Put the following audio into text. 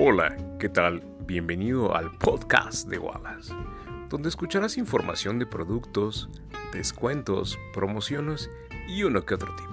Hola, ¿qué tal? Bienvenido al podcast de Wallace, donde escucharás información de productos, descuentos, promociones y uno que otro tipo.